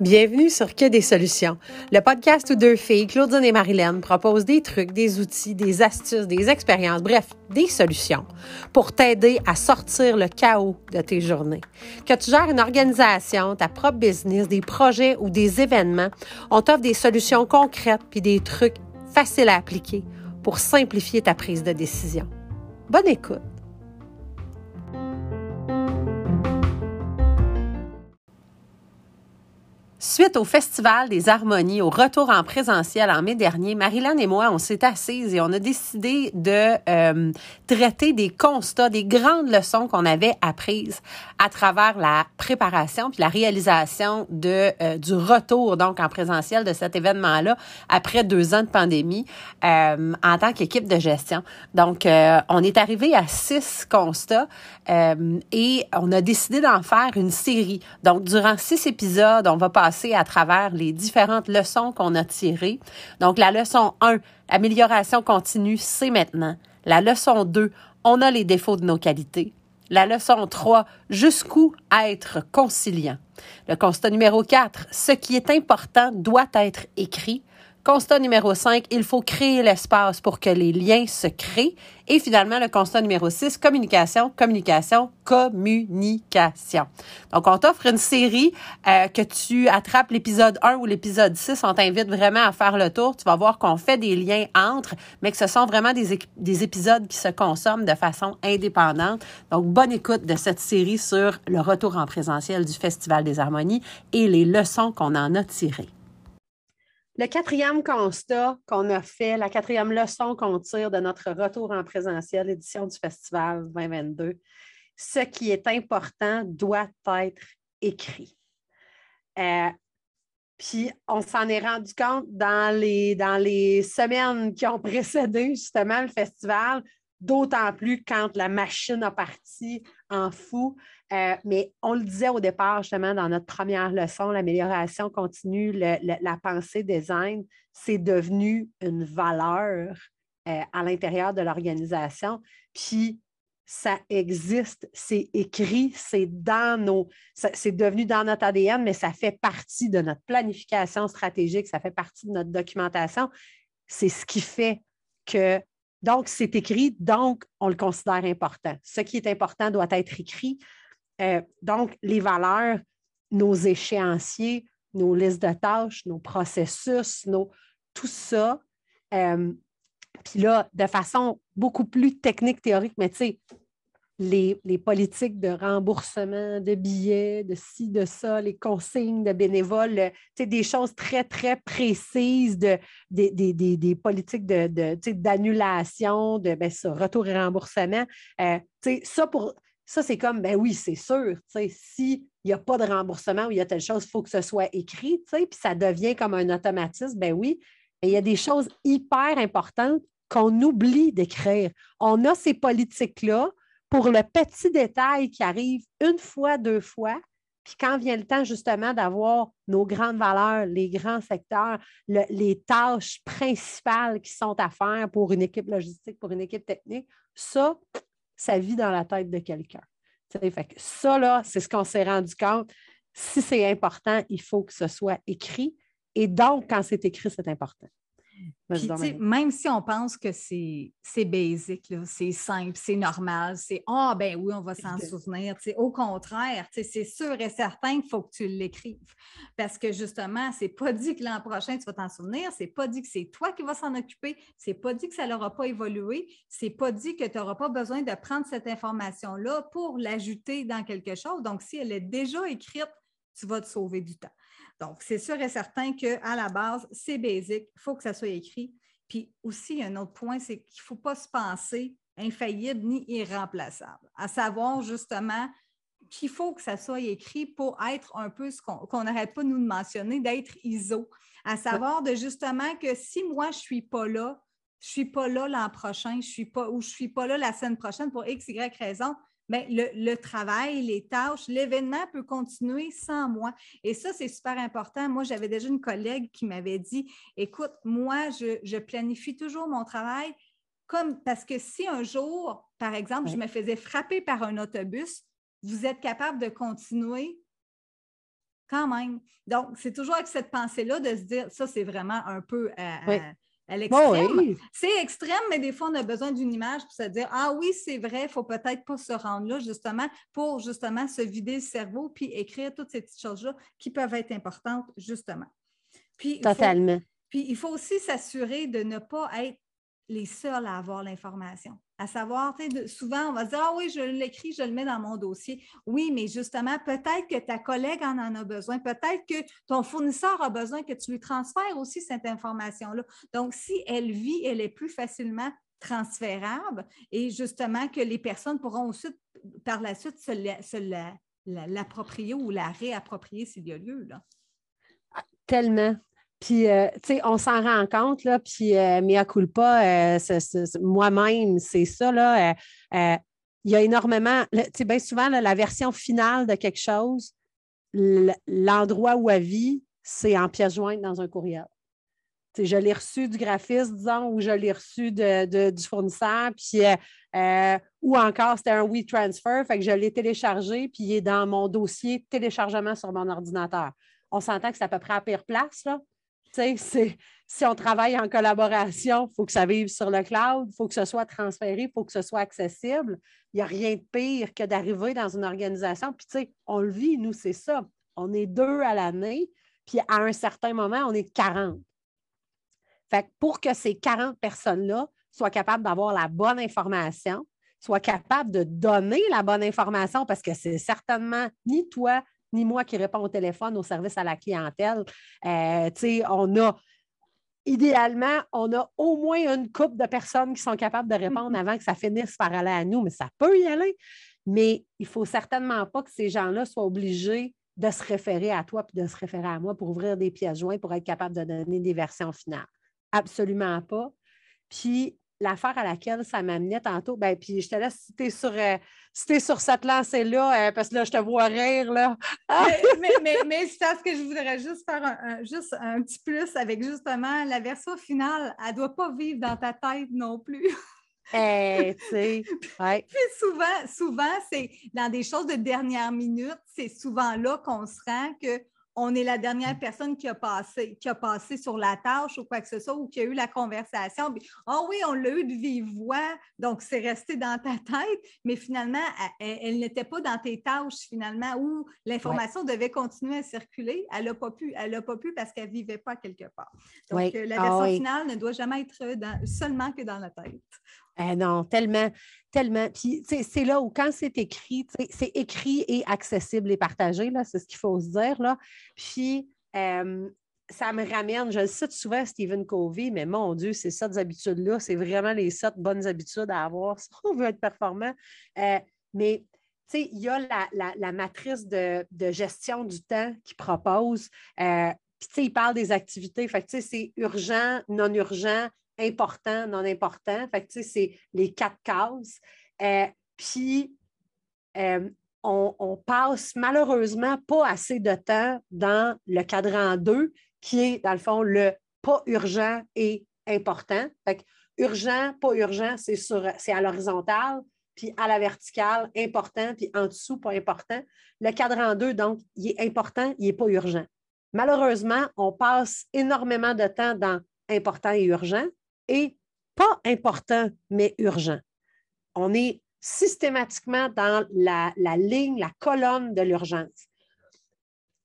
Bienvenue sur Que des solutions, le podcast où deux filles, Claudine et Marilyn, proposent des trucs, des outils, des astuces, des expériences, bref, des solutions pour t'aider à sortir le chaos de tes journées. Que tu gères une organisation, ta propre business, des projets ou des événements, on t'offre des solutions concrètes puis des trucs faciles à appliquer pour simplifier ta prise de décision. Bonne écoute! Suite au Festival des Harmonies, au retour en présentiel en mai dernier, Marilyn et moi, on s'est assises et on a décidé de euh, traiter des constats, des grandes leçons qu'on avait apprises à travers la préparation puis la réalisation de euh, du retour donc en présentiel de cet événement-là après deux ans de pandémie euh, en tant qu'équipe de gestion. Donc, on est arrivé à six constats et on a décidé d'en faire une série. Donc, durant six épisodes, on va passer à travers les différentes leçons qu'on a tirées. Donc, la leçon 1, amélioration continue, c'est maintenant. La leçon 2, on a les défauts de nos qualités. La leçon 3, jusqu'où être conciliant. Le constat numéro 4, ce qui est important doit être écrit. Constat numéro 5, il faut créer l'espace pour que les liens se créent. Et finalement, le constat numéro 6, communication, communication, communication. Donc, on t'offre une série euh, que tu attrapes l'épisode 1 ou l'épisode 6. On t'invite vraiment à faire le tour. Tu vas voir qu'on fait des liens entre, mais que ce sont vraiment des, des épisodes qui se consomment de façon indépendante. Donc, bonne écoute de cette série sur le retour en présentiel du Festival des Harmonies et les leçons qu'on en a tirées. Le quatrième constat qu'on a fait, la quatrième leçon qu'on tire de notre retour en présentiel, édition du Festival 2022, ce qui est important doit être écrit. Euh, puis on s'en est rendu compte dans les, dans les semaines qui ont précédé justement le festival, d'autant plus quand la machine a parti en fou. Euh, mais on le disait au départ, justement, dans notre première leçon, l'amélioration continue, la pensée design, c'est devenu une valeur euh, à l'intérieur de l'organisation. Puis, ça existe, c'est écrit, c'est dans nos, c'est devenu dans notre ADN, mais ça fait partie de notre planification stratégique, ça fait partie de notre documentation. C'est ce qui fait que, donc, c'est écrit, donc, on le considère important. Ce qui est important doit être écrit. Euh, donc, les valeurs, nos échéanciers, nos listes de tâches, nos processus, tout ça. Euh, puis là, de façon beaucoup plus technique, théorique, mais tu sais, les, politiques de remboursement de billets, de ci, de ça, les consignes de bénévoles, des choses très, très précises, de, des, des, politiques d'annulation, de, de ben, retour et remboursement. Euh, ça, ça, c'est comme, ben oui, c'est sûr, s'il n'y a pas de remboursement ou il y a telle chose, il faut que ce soit écrit, puis ça devient comme un automatisme, ben oui, mais il y a des choses hyper importantes qu'on oublie d'écrire. On a ces politiques-là pour le petit détail qui arrive une fois, deux fois, puis quand vient le temps justement d'avoir nos grandes valeurs, les grands secteurs, les tâches principales qui sont à faire pour une équipe logistique, pour une équipe technique, ça, ça vit dans la tête de quelqu'un. ça, là, c'est ce qu'on s'est rendu compte. Si c'est important, il faut que ce soit écrit. Et donc, quand c'est écrit, c'est important même si on pense que c'est basic, c'est simple, c'est normal, c'est Ah, ben oui, on va s'en souvenir. Au contraire, c'est sûr et certain qu'il faut que tu l'écrives. Parce que justement, c'est pas dit que l'an prochain, tu vas t'en souvenir, c'est pas dit que c'est toi qui vas s'en occuper, c'est pas dit que ça n'aura pas évolué, c'est pas dit que tu n'auras pas besoin de prendre cette information-là pour l'ajouter dans quelque chose. Donc, si elle est déjà écrite, tu vas te sauver du temps. Donc, c'est sûr et certain qu'à la base, c'est basique, il faut que ça soit écrit. Puis aussi, un autre point, c'est qu'il ne faut pas se penser infaillible ni irremplaçable, à savoir justement qu'il faut que ça soit écrit pour être un peu ce qu'on n'arrête pas nous de mentionner, d'être ISO, à savoir de justement que si moi, je ne suis pas là, je ne suis pas là l'an prochain, je suis pas, ou je ne suis pas là la semaine prochaine pour X, Y raison, Bien, le, travail, les tâches, l'événement peut continuer sans moi. Et ça, c'est super important. Moi, j'avais déjà une collègue qui m'avait dit, écoute, moi, je, planifie toujours mon travail comme parce que si un jour, par exemple, je me faisais frapper par un autobus, vous êtes capable de continuer quand même. Donc, c'est toujours avec cette pensée-là de se dire, ça, c'est vraiment un peu à, l'extrême. C'est extrême, mais des fois, on a besoin d'une image pour se dire, ah oui, c'est vrai, il ne faut peut-être pas se rendre là, justement, pour justement se vider le cerveau puis écrire toutes ces petites choses-là qui peuvent être importantes, justement. Puis, Totalement. puis, il faut aussi s'assurer de ne pas être les seuls à avoir l'information. À savoir, souvent, on va dire, ah oui, je l'écris, je le mets dans mon dossier. Oui, mais justement, peut-être que ta collègue en, en a besoin, peut-être que ton fournisseur a besoin que tu lui transfères aussi cette information-là. Donc, si elle vit, elle est plus facilement transférable et justement que les personnes pourront aussi, par la suite, se l'approprier ou la réapproprier s'il y a lieu. Là. Tellement. Puis, euh, tu sais, on s'en rend compte, là, puis euh, mea culpa, euh, moi-même, c'est ça, là. il y a énormément, tu sais, bien souvent, la version finale de quelque chose, l'endroit où elle vit, c'est en pièce jointe dans un courriel. sais, je l'ai reçu du graphiste, disons, ou je l'ai reçu de, du fournisseur, puis, ou encore c'était un WeTransfer, fait que je l'ai téléchargé, puis il est dans mon dossier téléchargement sur mon ordinateur. On s'entend que c'est à peu près à pire place, là si on travaille en collaboration, il faut que ça vive sur le cloud, il faut que ce soit transféré, il faut que ce soit accessible. Il n'y a rien de pire que d'arriver dans une organisation. Puis, tu sais, on le vit, nous, c'est ça. On est deux à l'année, puis à un certain moment, on est 40. Fait pour que ces 40 personnes-là soient capables d'avoir la bonne information, soient capables de donner la bonne information, parce que c'est certainement ni toi, ni moi qui réponds au téléphone au service à la clientèle. Euh, on a idéalement, on a au moins une couple de personnes qui sont capables de répondre mm-hmm. avant que ça finisse par aller à nous, mais ça peut y aller. Mais il ne faut certainement pas que ces gens-là soient obligés de se référer à toi puis de se référer à moi pour ouvrir des pièces jointes pour être capable de donner des versions finales. Absolument pas. Puis l'affaire à laquelle ça m'amenait tantôt, ben, puis je te laisse citer sur, euh, sur cette lancée-là, euh, parce que là, je te vois rire, là. mais, mais, mais, c'est parce que je voudrais juste faire un, juste un petit plus avec justement la version finale. Elle ne doit pas vivre dans ta tête non plus. Eh, Puis souvent, souvent, c'est dans des choses de dernière minute, c'est souvent là qu'on se rend que on est la dernière personne qui a passé, qui a passé sur la tâche ou quoi que ce soit, ou qui a eu la conversation. Ah oh oui, on l'a eu de vive voix, donc c'est resté dans ta tête, mais finalement, elle, n'était pas dans tes tâches, finalement, où l'information devait continuer à circuler. Elle n'a pas pu, elle n'a pas pu parce qu'elle ne vivait pas quelque part. Donc, euh, la ah version finale ne doit jamais être seulement que dans la tête. Eh non, tellement, tellement. Puis, c'est là où, quand c'est écrit, c'est écrit et accessible et partagé, là, c'est ce qu'il faut se dire, là. Puis, ça me ramène, je le cite souvent Stephen Covey, mais mon Dieu, ça des habitudes-là, c'est vraiment les sept bonnes habitudes à avoir si on veut être performant. Euh, mais, il y a la, matrice de, gestion du temps qu'il propose. Euh, il parle des activités. Fait c'est urgent, non urgent, important, non important. Fait c'est les quatre cases. Euh, puis, euh, on, passe malheureusement pas assez de temps dans le cadran 2, qui est, dans le fond, le pas urgent et important. Fait que, urgent, pas urgent, c'est, c'est à l'horizontale, puis à la verticale, important, puis en dessous, pas important. Le cadran 2, donc, il est important, il n'est pas urgent. Malheureusement, on passe énormément de temps dans important et urgent, et pas important, mais urgent. On est systématiquement dans la, ligne, la colonne de l'urgence.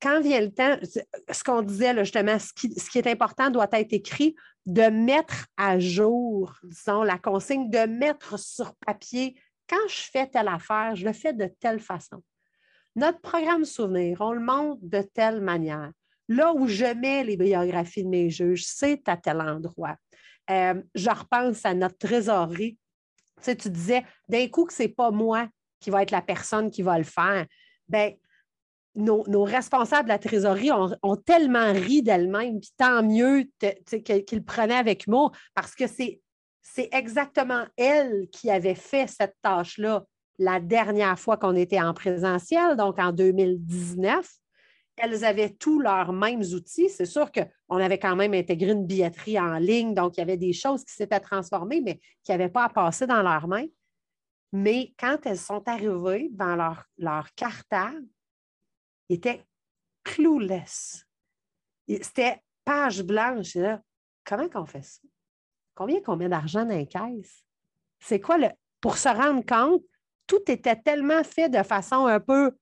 Quand vient le temps, ce qu'on disait justement, ce qui, ce qui, est important doit être écrit, de mettre à jour, disons, la consigne, de mettre sur papier, quand je fais telle affaire, je le fais de telle façon. Notre programme souvenir, on le montre de telle manière. Là où je mets les biographies de mes juges, c'est à tel endroit. Euh, je repense à notre trésorerie. Tu, sais, tu disais d'un coup que ce n'est pas moi qui va être la personne qui va le faire. Bien, nos, responsables de la trésorerie ont, tellement ri d'elles-mêmes, puis tant mieux qu'ils prenaient avec moi, parce que c'est, c'est exactement elle qui avait fait cette tâche-là la dernière fois qu'on était en présentiel, donc en 2019. Elles avaient tous leurs mêmes outils. C'est sûr qu'on avait quand même intégré une billetterie en ligne, donc il y avait des choses qui s'étaient transformées, mais qui n'avaient pas à passer dans leurs mains. Mais quand elles sont arrivées dans leur, leur cartable, ils étaient clueless. C'était page blanche. Là, comment qu'on fait ça? Combien qu'on met d'argent dans les caisses? C'est quoi le. Pour se rendre compte, tout était tellement fait de façon un peu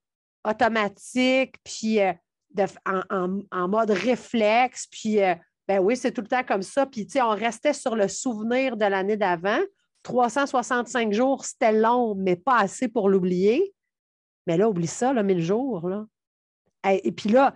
automatique, puis euh, en, mode réflexe, puis euh, ben oui, c'est tout le temps comme ça. Puis, tu sais, on restait sur le souvenir de l'année d'avant. 365 jours, c'était long, mais pas assez pour l'oublier. Mais là, oublie ça, là, 1000 jours. Là. Et, puis là,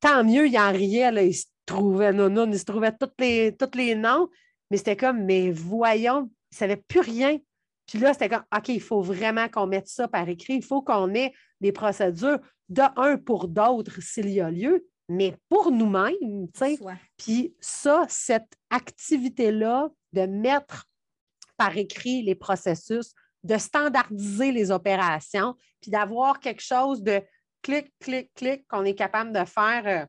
tant mieux, il en riait, là, il se trouvait non, non, il se trouvait tous les, tous les noms, mais c'était comme, mais voyons, il ne savait plus rien. Puis là, c'était comme, OK, il faut vraiment qu'on mette ça par écrit. Il faut qu'on ait des procédures de un pour d'autres s'il y a lieu, mais pour nous-mêmes. Puis ça, cette activité-là de mettre par écrit les processus, de standardiser les opérations, puis d'avoir quelque chose de clic, clic, clic qu'on est capable de faire euh,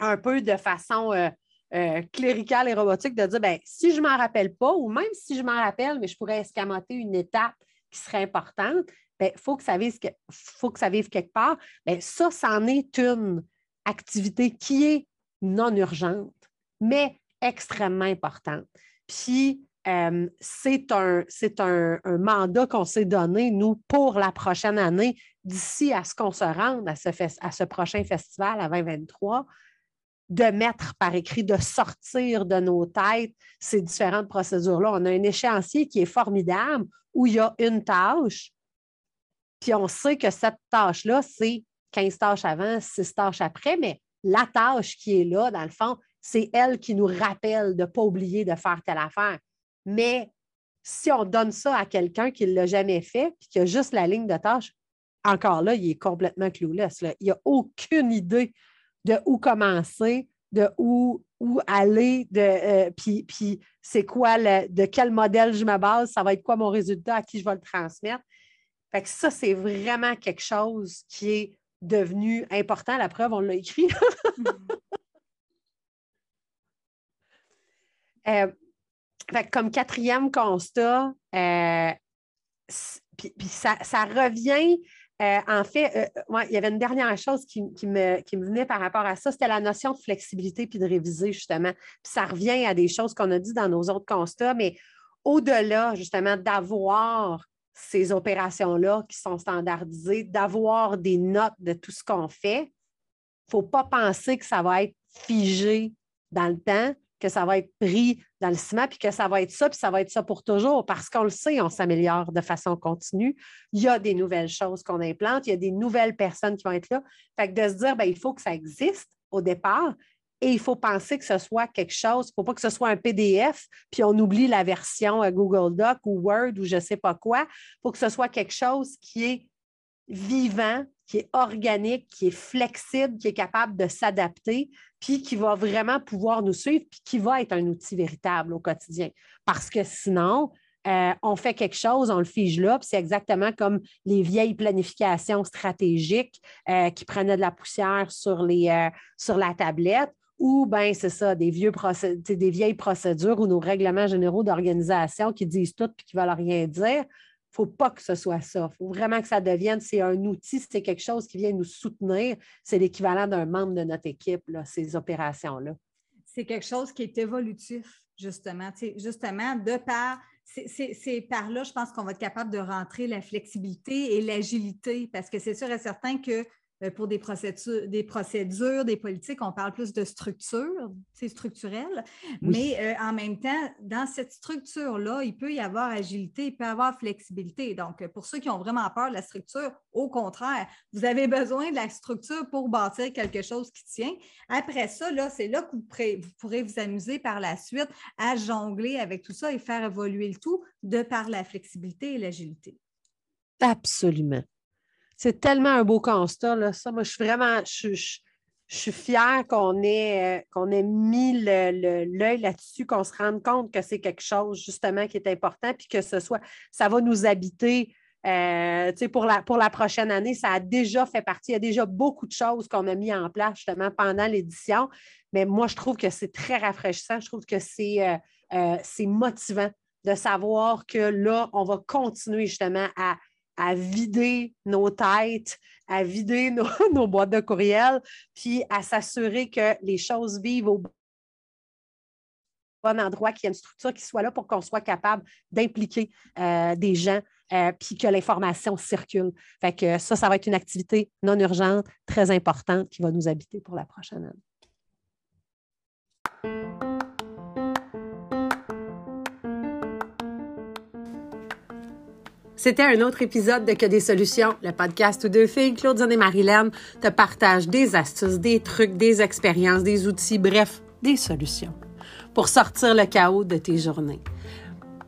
un peu de façon euh, euh, cléricale et robotique, de dire, ben, si je ne m'en rappelle pas, ou même si je m'en rappelle, mais je pourrais escamoter une étape qui serait importante, il ben, faut, que ça vive, faut que ça vive quelque part. Bien, ça, c'en est une activité qui est non urgente, mais extrêmement importante. Puis, euh, c'est un, un, mandat qu'on s'est donné, nous, pour la prochaine année, d'ici à ce qu'on se rende à ce prochain festival à 2023, de mettre par écrit, de sortir de nos têtes ces différentes procédures-là. On a un échéancier qui est formidable où il y a une tâche, puis on sait que cette tâche-là, c'est 15 tâches avant, 6 tâches après, mais la tâche qui est là, dans le fond, c'est elle qui nous rappelle de ne pas oublier de faire telle affaire. Mais si on donne ça à quelqu'un qui ne l'a jamais fait, puis qui a juste la ligne de tâche, encore là, il est complètement clueless. Il n'a aucune idée de où commencer, de où, où aller, de, euh, puis, puis c'est quoi, de quel modèle je me base, ça va être quoi mon résultat, à qui je vais le transmettre. Fait que ça, c'est vraiment quelque chose qui est devenu important. La preuve, on l'a écrit. Euh, comme quatrième constat, euh, puis, ça, revient. Euh, en fait, il y avait une dernière chose qui, me, qui, me, venait par rapport à ça, c'était la notion de flexibilité puis de réviser, justement. Puis ça revient à des choses qu'on a dit dans nos autres constats, mais au-delà, justement, d'avoir ces opérations-là qui sont standardisées, d'avoir des notes de tout ce qu'on fait. Il ne faut pas penser que ça va être figé dans le temps, que ça va être pris dans le ciment, puis que ça va être ça, puis ça va être ça pour toujours, parce qu'on le sait, on s'améliore de façon continue. Il y a des nouvelles choses qu'on implante, il y a des nouvelles personnes qui vont être là. Fait que de se dire, bien, il faut que ça existe au départ, et il faut penser que ce soit quelque chose, il ne faut pas que ce soit un PDF, puis on oublie la version euh, Google Doc ou Word ou je ne sais pas quoi. Il faut que ce soit quelque chose qui est vivant, qui est organique, qui est flexible, qui est capable de s'adapter, puis qui va vraiment pouvoir nous suivre, puis qui va être un outil véritable au quotidien. Parce que sinon, euh, on fait quelque chose, on le fige là, puis c'est exactement comme les vieilles planifications stratégiques euh, qui prenaient de la poussière sur, les, sur la tablette ou bien c'est ça, des, vieux des vieilles procédures ou nos règlements généraux d'organisation qui disent tout et qui ne veulent rien dire. Il ne faut pas que ce soit ça. Il faut vraiment que ça devienne, c'est un outil, c'est quelque chose qui vient nous soutenir. C'est l'équivalent d'un membre de notre équipe, là, ces opérations-là. C'est quelque chose qui est évolutif, justement. justement, de par c'est par là, je pense qu'on va être capable de rentrer la flexibilité et l'agilité, parce que c'est sûr et certain que pour des procédures, des procédures, des politiques, on parle plus de structure, c'est structurel. Mais euh, en même temps, dans cette structure-là, il peut y avoir agilité, il peut y avoir flexibilité. Donc, pour ceux qui ont vraiment peur de la structure, au contraire, vous avez besoin de la structure pour bâtir quelque chose qui tient. Après ça, là, c'est là que vous pourrez, vous pourrez vous amuser par la suite à jongler avec tout ça et faire évoluer le tout de par la flexibilité et l'agilité. Absolument. C'est tellement un beau constat, là. Ça, moi, je suis vraiment, je, suis fière qu'on ait, euh, ait mis l'œil là-dessus, qu'on se rende compte que c'est quelque chose, justement, qui est important, puis que ce soit, ça va nous habiter euh, pour, la, prochaine année. Ça a déjà fait partie. Il y a déjà beaucoup de choses qu'on a mis en place justement pendant l'édition. Mais moi, je trouve que c'est très rafraîchissant. Je trouve que c'est euh, motivant de savoir que là, on va continuer justement à, vider nos têtes, à vider nos, boîtes de courriel, puis à s'assurer que les choses vivent au bon endroit, qu'il y ait une structure qui soit là pour qu'on soit capable d'impliquer euh, des gens, euh, puis que l'information circule. Fait que ça, ça va être une activité non urgente, très importante, qui va nous habiter pour la prochaine année. C'était un autre épisode de Que des solutions, le podcast où deux filles, Claudine et Marilyn, te partagent des astuces, des trucs, des expériences, des outils, bref, des solutions pour sortir le chaos de tes journées.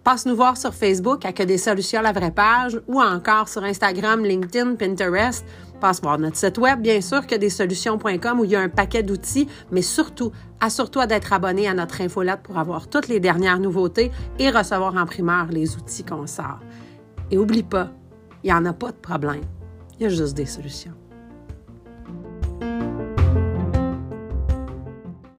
Passe nous voir sur Facebook à Que des solutions la vraie page ou encore sur Instagram, LinkedIn, Pinterest. Passe voir notre site web, bien sûr, que des solutions.com où il y a un paquet d'outils, mais surtout, assure-toi d'être abonné à notre infolette pour avoir toutes les dernières nouveautés et recevoir en primeur les outils qu'on sort. Et oublie pas, il n'y en a pas de problème. Il y a juste des solutions.